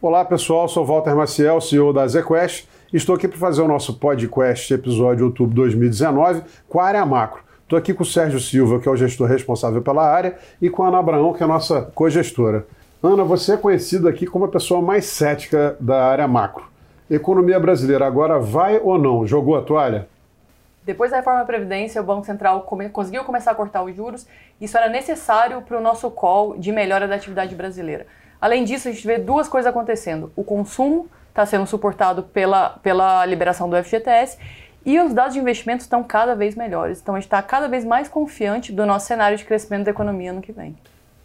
Olá pessoal, sou Walter Maciel, CEO da ZQuest. Estou aqui para fazer o nosso podcast episódio outubro 2019 com a área macro. Estou aqui com o Sérgio Silva, que é o gestor responsável pela área, e com a Ana Abraão, que é a nossa cogestora. Ana, você é conhecida aqui como a pessoa mais cética da área macro. Economia brasileira agora vai ou não? Jogou a toalha? Depois da reforma da Previdência, o Banco Central come conseguiu começar a cortar os juros. Isso era necessário para o nosso call de melhora da atividade brasileira. Além disso, a gente vê duas coisas acontecendo. O consumo está sendo suportado pela, pela liberação do FGTS e os dados de investimento estão cada vez melhores. Então, a gente está cada vez mais confiante do nosso cenário de crescimento da economia no que vem.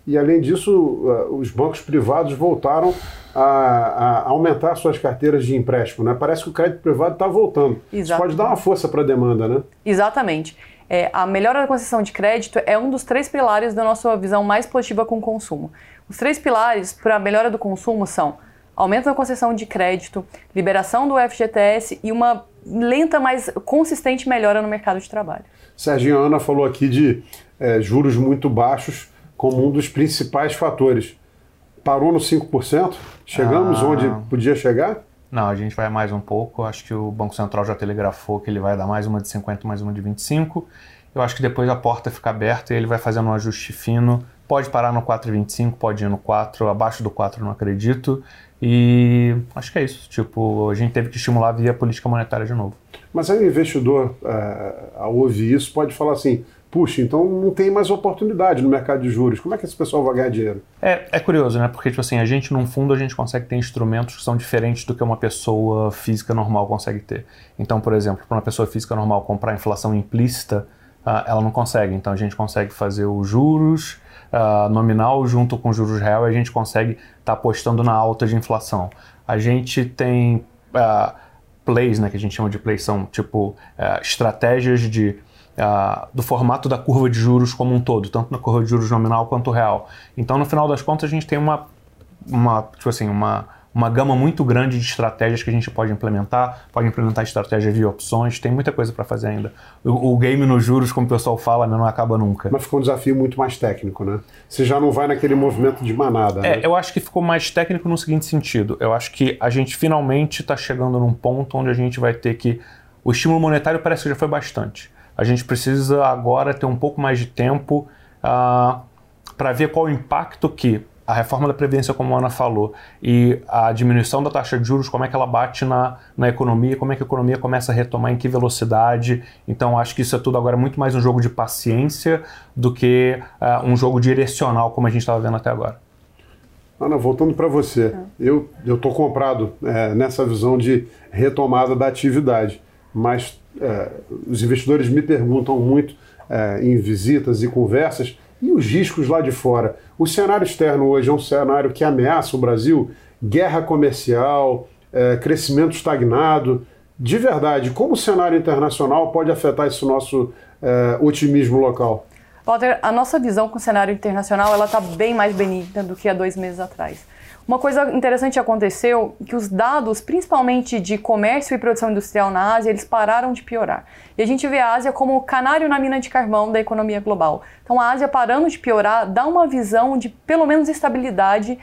E, além disso, eh, os bancos privados voltaram a, a aumentar suas carteiras de empréstimo. Né? Parece que o crédito privado está voltando. Exatamente. Isso pode dar uma força para a demanda, né? Exatamente. É, a melhora da concessão de crédito é um dos três pilares da nossa visão mais positiva com o consumo. Os três pilares para a melhora do consumo são aumento da concessão de crédito, liberação do FGTS e uma lenta, mas consistente melhora no mercado de trabalho. Serginho Ana falou aqui de é, juros muito baixos como um dos principais fatores. Parou no 5%? Chegamos ah. onde podia chegar? Não, a gente vai mais um pouco. Acho que o Banco Central já telegrafou que ele vai dar mais uma de 50, mais uma de 25. Eu acho que depois a porta fica aberta e ele vai fazendo um ajuste fino Pode parar no 4,25, pode ir no 4, abaixo do 4 não acredito. E acho que é isso. Tipo, a gente teve que estimular via política monetária de novo. Mas aí o investidor, é, ao ouvir isso, pode falar assim: puxa, então não tem mais oportunidade no mercado de juros. Como é que esse pessoal vai ganhar dinheiro? É, é curioso, né? Porque, tipo assim, a gente, num fundo, a gente consegue ter instrumentos que são diferentes do que uma pessoa física normal consegue ter. Então, por exemplo, para uma pessoa física normal comprar inflação implícita, uh, ela não consegue. Então, a gente consegue fazer os juros uh, nominal junto com juros real, a gente consegue estar tá apostando na alta de inflação. A gente tem uh, plays, né, que a gente chama de plays, são tipo uh, estratégias de Uh, do formato da curva de juros como um todo, tanto na curva de juros nominal quanto real. Então, no final das contas, a gente tem uma, uma tipo assim, uma uma gama muito grande de estratégias que a gente pode implementar, pode implementar estratégias via opções, tem muita coisa para fazer ainda. O, o, game nos juros, como o pessoal fala, não acaba nunca. Mas ficou um desafio muito mais técnico, né? Você já não vai naquele movimento de manada, é, né? Eu acho que ficou mais técnico no seguinte sentido. Eu acho que a gente finalmente está chegando num ponto onde a gente vai ter que... O estímulo monetário parece que já foi bastante. A gente precisa agora ter um pouco mais de tempo uh, ah, para ver qual o impacto que a reforma da Previdência, como a Ana falou, e a diminuição da taxa de juros, como é que ela bate na, na economia, como é que a economia começa a retomar, em que velocidade. Então, acho que isso é tudo agora muito mais um jogo de paciência do que uh, um jogo direcional, como a gente estava vendo até agora. Ana, voltando para você, é. eu estou comprado é, nessa visão de retomada da atividade, mas é, os investidores me perguntam muito é, em visitas e conversas e os riscos lá de fora? O cenário externo hoje é um cenário que ameaça o Brasil? Guerra comercial, é, crescimento estagnado. De verdade, como o cenário internacional pode afetar esse nosso é, otimismo local? Walter, a nossa visão com o cenário internacional ela está bem mais benigna do que há dois meses atrás. Uma coisa interessante aconteceu que os dados, principalmente de comércio e produção industrial na Ásia, eles pararam de piorar. E a gente vê a Ásia como o canário na mina de carvão da economia global. Então a Ásia parando de piorar dá uma visão de pelo menos estabilidade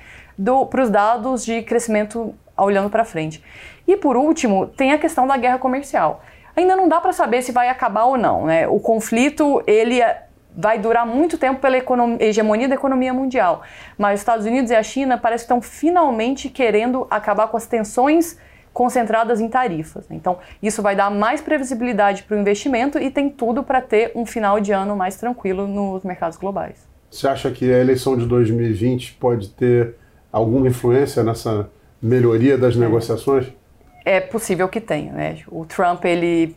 para os dados de crescimento olhando para frente. E por último, tem a questão da guerra comercial. Ainda não dá para saber se vai acabar ou não. Né? O conflito ele é vai durar muito tempo pela hegemonia da economia mundial. Mas os Estados Unidos e a China parecem que estão finalmente querendo acabar com as tensões concentradas em tarifas. Então, isso vai dar mais previsibilidade para o investimento e tem tudo para ter um final de ano mais tranquilo nos mercados globais. Você acha que a eleição de 2020 pode ter alguma influência nessa melhoria das é. negociações? É possível que tenha. Né? O Trump ele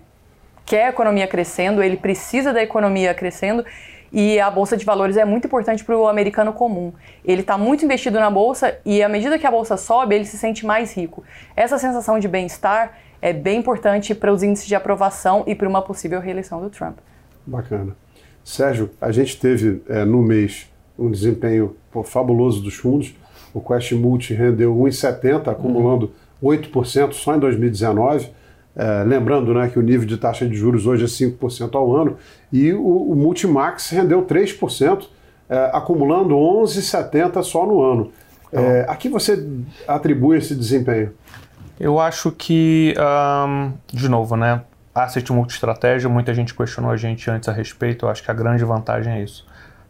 quer a economia crescendo, ele precisa da economia crescendo e a bolsa de valores é muito importante para o americano comum. Ele está muito investido na bolsa e à medida que a bolsa sobe, ele se sente mais rico. Essa sensação de bem-estar é bem importante para os índices de aprovação e para uma possível reeleição do Trump. Bacana. Sérgio, a gente teve é, no mês um desempenho pô, fabuloso dos fundos. O Quest Multi rendeu 1,70, acumulando 8% só em 2019 é, lembrando né, que o nível de taxa de juros hoje é 5% ao ano, e o, o Multimax rendeu 3%, é, acumulando 11,70% só no ano. É, a que você atribui esse desempenho? Eu acho que, um, de novo, né? Asset multi-estratégia, muita gente questionou a gente antes a respeito, eu acho que a grande vantagem é isso.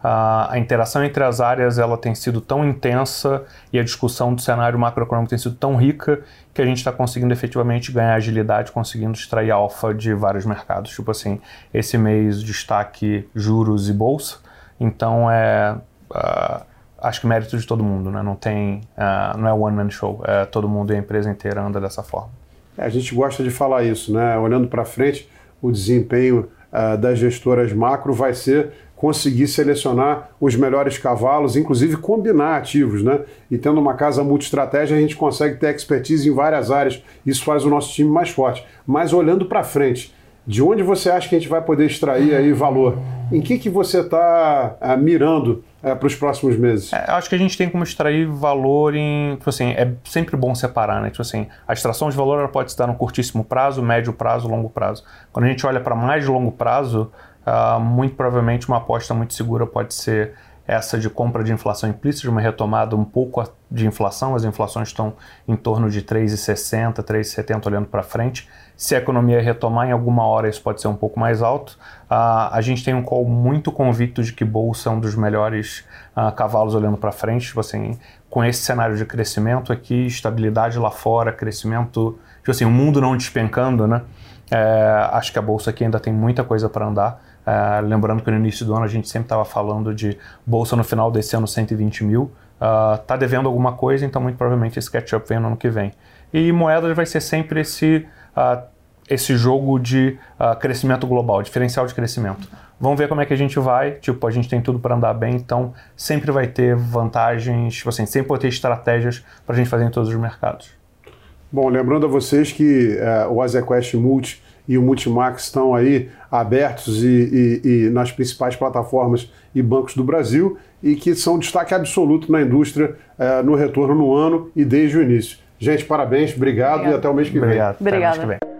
A interação entre as áreas ela tem sido tão intensa e a discussão do cenário macroeconômico tem sido tão rica que a gente está conseguindo efetivamente ganhar agilidade, conseguindo extrair alfa de vários mercados. Tipo assim, esse mês destaque juros e bolsa, então é. Uh, acho que mérito de todo mundo, né? Não tem, uh, não é one man show, é todo mundo e a empresa inteira anda dessa forma. É, a gente gosta de falar isso, né? Olhando para frente, o desempenho uh, das gestoras macro vai ser conseguir selecionar os melhores cavalos, inclusive combinar ativos, né? E tendo uma casa multi-estratégia, a gente consegue ter expertise em várias áreas. Isso faz o nosso time mais forte. Mas olhando para frente, de onde você acha que a gente vai poder extrair aí valor? Em que, que você está uh, mirando uh, para os próximos meses? É, acho que a gente tem como extrair valor em. Tipo assim, é sempre bom separar, né? Tipo assim, a extração de valor pode estar no curtíssimo prazo, médio prazo, longo prazo. Quando a gente olha para mais longo prazo, uh, muito provavelmente uma aposta muito segura pode ser essa de compra de inflação implícita, de uma retomada um pouco de inflação, as inflações estão em torno de 3,60, 3,70 olhando para frente. Se a economia retomar em alguma hora, isso pode ser um pouco mais alto. Uh, a gente tem um call muito convicto de que bolsa é um dos melhores uh, cavalos olhando para frente. Tipo assim, com esse cenário de crescimento aqui, estabilidade lá fora, crescimento, tipo assim, o mundo não despencando, né? É, acho que a bolsa aqui ainda tem muita coisa para andar. Uh, lembrando que no início do ano a gente sempre estava falando de bolsa no final desse ano 120 mil. Está uh, devendo alguma coisa, então muito provavelmente esse catch-up vem no ano que vem. E moedas vai ser sempre esse, uh, esse jogo de crescimento global, diferencial de crescimento. Vamos ver como é que a gente vai. Tipo, a gente tem tudo para andar bem, então sempre vai ter vantagens, tipo assim, sempre vai ter estratégias para a gente fazer em todos os mercados. Bom, lembrando a vocês que o AsiaQuest Multi e o Multimax estão aí abertos e, e, e, nas principais plataformas e bancos do Brasil e que são destaque absoluto na indústria uh, no retorno no ano e desde o início. Gente, parabéns, obrigado, obrigado. e até o mês que vem. Obrigado. Obrigada.